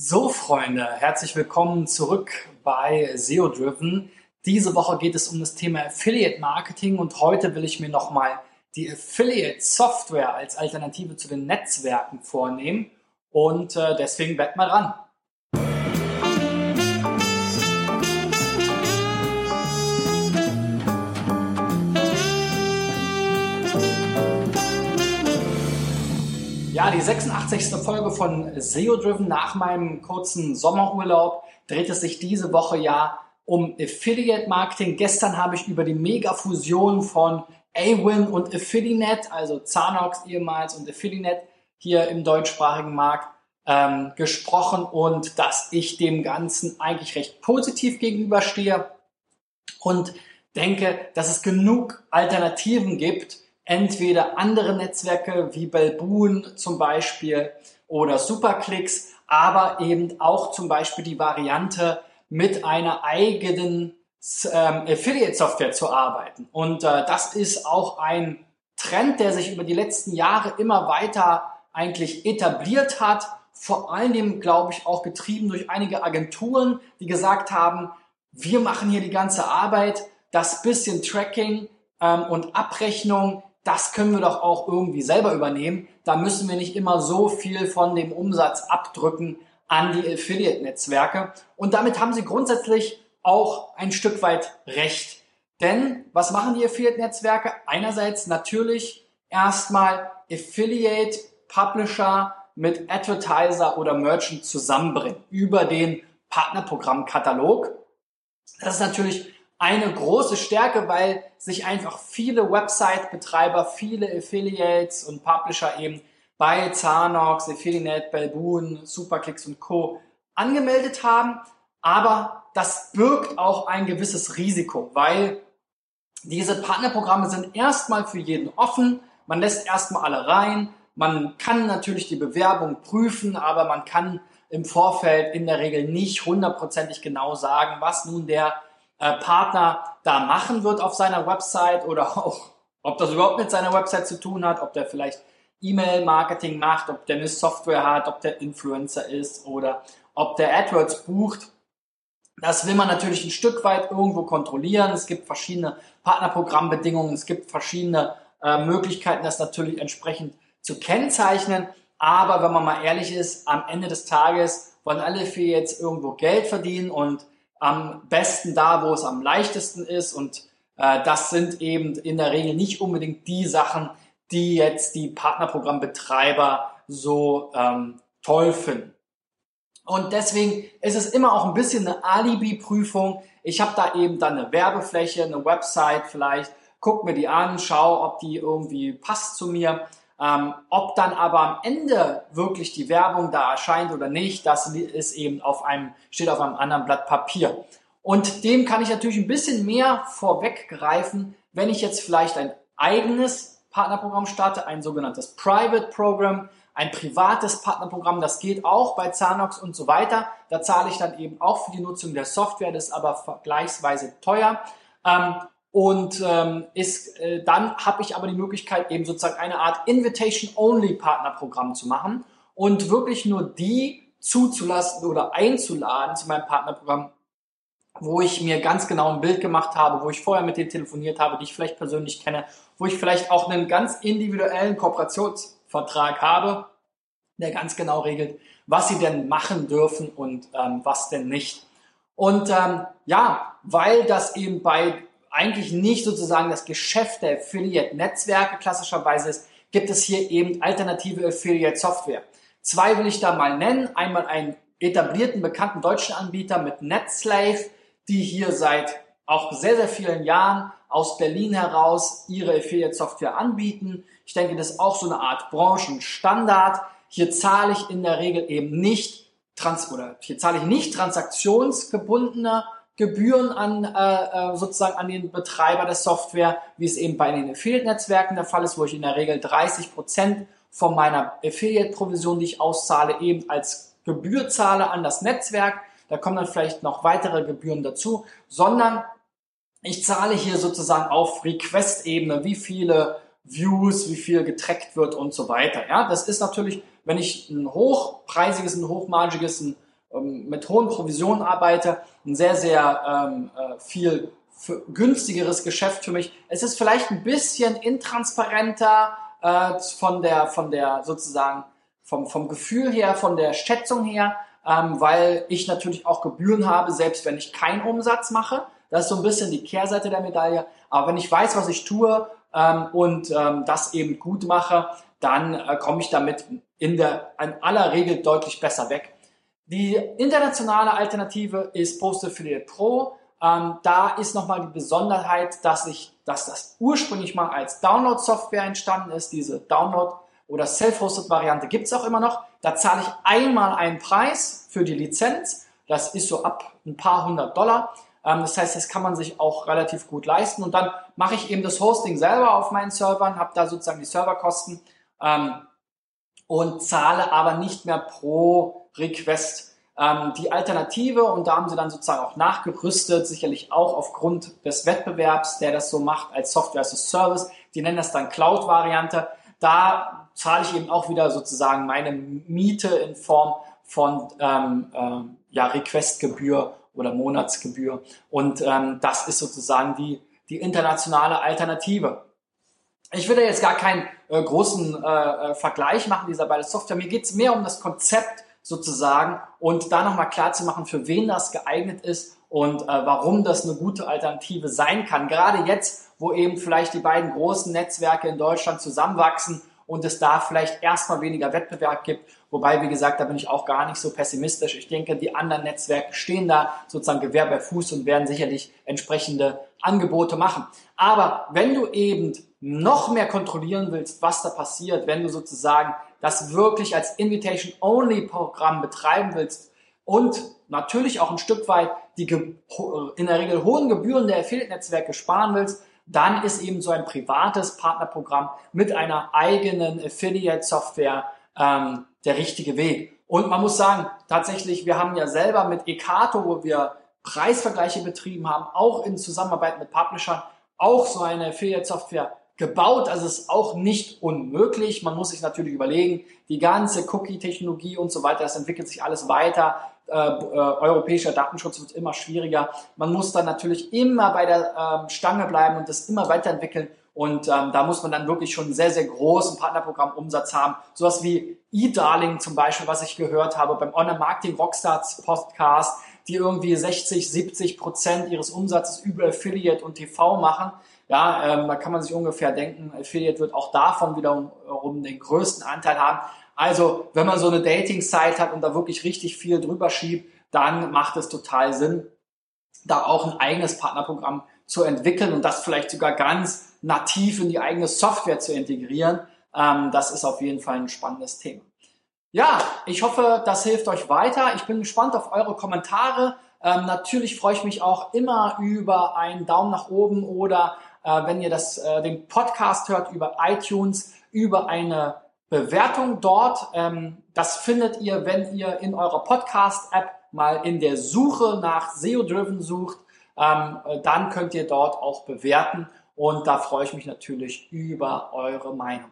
So, Freunde, herzlich willkommen zurück bei SEO Driven. Diese Woche geht es um das Thema Affiliate Marketing und heute will ich mir nochmal die Affiliate Software als Alternative zu den Netzwerken vornehmen und äh, deswegen bleibt mal dran. Die 86. Folge von SEO Driven nach meinem kurzen Sommerurlaub dreht es sich diese Woche ja um Affiliate Marketing. Gestern habe ich über die Mega-Fusion von Awin und Affiliate, also Zanox ehemals und Affiliate hier im deutschsprachigen Markt ähm, gesprochen und dass ich dem Ganzen eigentlich recht positiv gegenüberstehe und denke, dass es genug Alternativen gibt, entweder andere Netzwerke wie Belboon zum Beispiel oder Superclicks, aber eben auch zum Beispiel die Variante mit einer eigenen ähm, Affiliate-Software zu arbeiten. Und äh, das ist auch ein Trend, der sich über die letzten Jahre immer weiter eigentlich etabliert hat. Vor allen Dingen, glaube ich, auch getrieben durch einige Agenturen, die gesagt haben, wir machen hier die ganze Arbeit, das bisschen Tracking ähm, und Abrechnung, das können wir doch auch irgendwie selber übernehmen. Da müssen wir nicht immer so viel von dem Umsatz abdrücken an die Affiliate-Netzwerke. Und damit haben sie grundsätzlich auch ein Stück weit recht. Denn was machen die Affiliate-Netzwerke? Einerseits natürlich erstmal Affiliate-Publisher mit Advertiser oder Merchant zusammenbringen über den Partnerprogrammkatalog. Das ist natürlich eine große Stärke, weil sich einfach viele Website-Betreiber, viele Affiliates und Publisher eben bei Zanox, Affiliate, Belboon, Superclicks und Co. angemeldet haben. Aber das birgt auch ein gewisses Risiko, weil diese Partnerprogramme sind erstmal für jeden offen. Man lässt erstmal alle rein. Man kann natürlich die Bewerbung prüfen, aber man kann im Vorfeld in der Regel nicht hundertprozentig genau sagen, was nun der äh, Partner da machen wird auf seiner Website oder auch, ob das überhaupt mit seiner Website zu tun hat, ob der vielleicht E-Mail-Marketing macht, ob der eine Software hat, ob der Influencer ist oder ob der AdWords bucht. Das will man natürlich ein Stück weit irgendwo kontrollieren. Es gibt verschiedene Partnerprogrammbedingungen, es gibt verschiedene äh, Möglichkeiten, das natürlich entsprechend zu kennzeichnen. Aber wenn man mal ehrlich ist, am Ende des Tages wollen alle für jetzt irgendwo Geld verdienen und am besten da, wo es am leichtesten ist. Und äh, das sind eben in der Regel nicht unbedingt die Sachen, die jetzt die Partnerprogrammbetreiber so ähm, toll finden. Und deswegen ist es immer auch ein bisschen eine Alibi-Prüfung. Ich habe da eben dann eine Werbefläche, eine Website vielleicht, guck mir die an, schau, ob die irgendwie passt zu mir. Ähm, ob dann aber am Ende wirklich die Werbung da erscheint oder nicht, das ist eben auf einem, steht auf einem anderen Blatt Papier. Und dem kann ich natürlich ein bisschen mehr vorweggreifen, wenn ich jetzt vielleicht ein eigenes Partnerprogramm starte, ein sogenanntes Private Program, ein privates Partnerprogramm, das geht auch bei Zanox und so weiter. Da zahle ich dann eben auch für die Nutzung der Software, das ist aber vergleichsweise teuer. Ähm, und ähm, ist, äh, dann habe ich aber die Möglichkeit, eben sozusagen eine Art Invitation-Only-Partnerprogramm zu machen und wirklich nur die zuzulassen oder einzuladen zu meinem Partnerprogramm, wo ich mir ganz genau ein Bild gemacht habe, wo ich vorher mit denen telefoniert habe, die ich vielleicht persönlich kenne, wo ich vielleicht auch einen ganz individuellen Kooperationsvertrag habe, der ganz genau regelt, was sie denn machen dürfen und ähm, was denn nicht. Und ähm, ja, weil das eben bei eigentlich nicht sozusagen das Geschäft der Affiliate-Netzwerke klassischerweise ist, gibt es hier eben alternative Affiliate-Software. Zwei will ich da mal nennen. Einmal einen etablierten, bekannten deutschen Anbieter mit NetSlave, die hier seit auch sehr, sehr vielen Jahren aus Berlin heraus ihre Affiliate-Software anbieten. Ich denke, das ist auch so eine Art Branchenstandard. Hier zahle ich in der Regel eben nicht trans oder hier zahle ich nicht transaktionsgebundene Gebühren an äh, äh, sozusagen an den Betreiber der Software, wie es eben bei den Affiliate-Netzwerken der Fall ist, wo ich in der Regel 30 Prozent von meiner Affiliate-Provision, die ich auszahle, eben als Gebühr zahle an das Netzwerk. Da kommen dann vielleicht noch weitere Gebühren dazu, sondern ich zahle hier sozusagen auf Request-Ebene, wie viele Views, wie viel getrackt wird und so weiter. Ja, das ist natürlich, wenn ich ein hochpreisiges, ein hochmargiges, ein mit hohen Provisionen arbeite, ein sehr, sehr ähm, äh, viel günstigeres Geschäft für mich. Es ist vielleicht ein bisschen intransparenter äh, von der, von der sozusagen vom, vom Gefühl her, von der Schätzung her, ähm, weil ich natürlich auch Gebühren habe, selbst wenn ich keinen Umsatz mache. Das ist so ein bisschen die Kehrseite der Medaille. Aber wenn ich weiß, was ich tue ähm, und ähm, das eben gut mache, dann äh, komme ich damit in der in aller Regel deutlich besser weg. Die internationale Alternative ist Post Affiliate Pro. Ähm, da ist nochmal die Besonderheit, dass ich, dass das ursprünglich mal als Download-Software entstanden ist. Diese Download- oder Self-Hosted-Variante gibt es auch immer noch. Da zahle ich einmal einen Preis für die Lizenz. Das ist so ab ein paar hundert Dollar. Ähm, das heißt, das kann man sich auch relativ gut leisten. Und dann mache ich eben das Hosting selber auf meinen Servern, habe da sozusagen die Serverkosten ähm, und zahle aber nicht mehr pro Request. Ähm, die Alternative, und da haben sie dann sozusagen auch nachgerüstet, sicherlich auch aufgrund des Wettbewerbs, der das so macht als Software as a Service, die nennen das dann Cloud-Variante. Da zahle ich eben auch wieder sozusagen meine Miete in Form von ähm, äh, ja, Requestgebühr oder Monatsgebühr. Und ähm, das ist sozusagen die, die internationale Alternative. Ich da jetzt gar keinen äh, großen äh, äh, Vergleich machen dieser beiden Software. Mir geht es mehr um das Konzept sozusagen und da nochmal klar zu machen, für wen das geeignet ist und äh, warum das eine gute Alternative sein kann. Gerade jetzt, wo eben vielleicht die beiden großen Netzwerke in Deutschland zusammenwachsen und es da vielleicht erstmal weniger Wettbewerb gibt. Wobei, wie gesagt, da bin ich auch gar nicht so pessimistisch. Ich denke, die anderen Netzwerke stehen da sozusagen Gewehr bei Fuß und werden sicherlich entsprechende Angebote machen. Aber wenn du eben noch mehr kontrollieren willst, was da passiert, wenn du sozusagen das wirklich als Invitation-Only-Programm betreiben willst und natürlich auch ein Stück weit die in der Regel hohen Gebühren der Affiliate-Netzwerke sparen willst, dann ist eben so ein privates Partnerprogramm mit einer eigenen Affiliate-Software ähm, der richtige Weg. Und man muss sagen, tatsächlich, wir haben ja selber mit Ekato, wo wir Preisvergleiche betrieben haben, auch in Zusammenarbeit mit Publishern, auch so eine Affiliate-Software gebaut. Also es ist auch nicht unmöglich. Man muss sich natürlich überlegen, die ganze Cookie-Technologie und so weiter, das entwickelt sich alles weiter. Äh, äh, europäischer Datenschutz wird immer schwieriger. Man muss dann natürlich immer bei der äh, Stange bleiben und das immer weiterentwickeln. Und ähm, da muss man dann wirklich schon einen sehr, sehr großen Partnerprogrammumsatz haben. Sowas wie eDarling zum Beispiel, was ich gehört habe beim Online-Marketing Rockstars Podcast, die irgendwie 60, 70 Prozent ihres Umsatzes über Affiliate und TV machen. Ja, ähm, da kann man sich ungefähr denken, Affiliate wird auch davon wiederum den größten Anteil haben. Also, wenn man so eine Dating-Site hat und da wirklich richtig viel drüber schiebt, dann macht es total Sinn, da auch ein eigenes Partnerprogramm zu entwickeln und das vielleicht sogar ganz nativ in die eigene Software zu integrieren. Ähm, das ist auf jeden Fall ein spannendes Thema. Ja, ich hoffe, das hilft euch weiter. Ich bin gespannt auf eure Kommentare. Ähm, natürlich freue ich mich auch immer über einen Daumen nach oben oder äh, wenn ihr das, äh, den Podcast hört über iTunes, über eine Bewertung dort. Ähm, das findet ihr, wenn ihr in eurer Podcast-App mal in der Suche nach SEO-Driven sucht. Ähm, äh, dann könnt ihr dort auch bewerten und da freue ich mich natürlich über eure Meinung.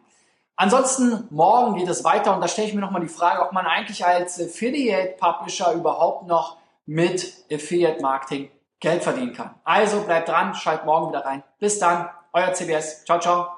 Ansonsten, morgen geht es weiter und da stelle ich mir nochmal die Frage, ob man eigentlich als Affiliate Publisher überhaupt noch mit Affiliate Marketing Geld verdienen kann. Also bleibt dran, schalt morgen wieder rein. Bis dann, euer CBS. Ciao, ciao.